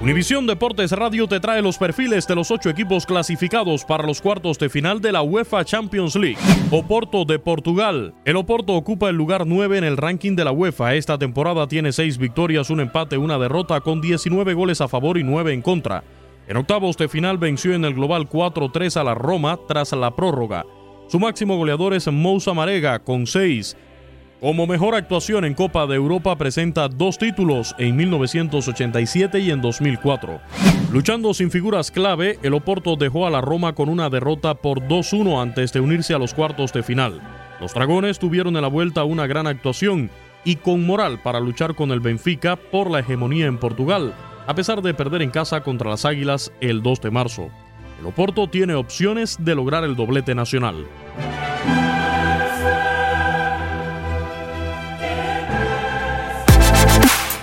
Univisión Deportes Radio te trae los perfiles de los ocho equipos clasificados para los cuartos de final de la UEFA Champions League. Oporto de Portugal. El Oporto ocupa el lugar 9 en el ranking de la UEFA. Esta temporada tiene seis victorias, un empate, una derrota, con 19 goles a favor y 9 en contra. En octavos de final venció en el global 4-3 a la Roma tras la prórroga. Su máximo goleador es Moussa Marega con 6. Como mejor actuación en Copa de Europa presenta dos títulos en 1987 y en 2004. Luchando sin figuras clave, el Oporto dejó a la Roma con una derrota por 2-1 antes de unirse a los cuartos de final. Los Dragones tuvieron en la vuelta una gran actuación y con moral para luchar con el Benfica por la hegemonía en Portugal, a pesar de perder en casa contra las Águilas el 2 de marzo. El Oporto tiene opciones de lograr el doblete nacional.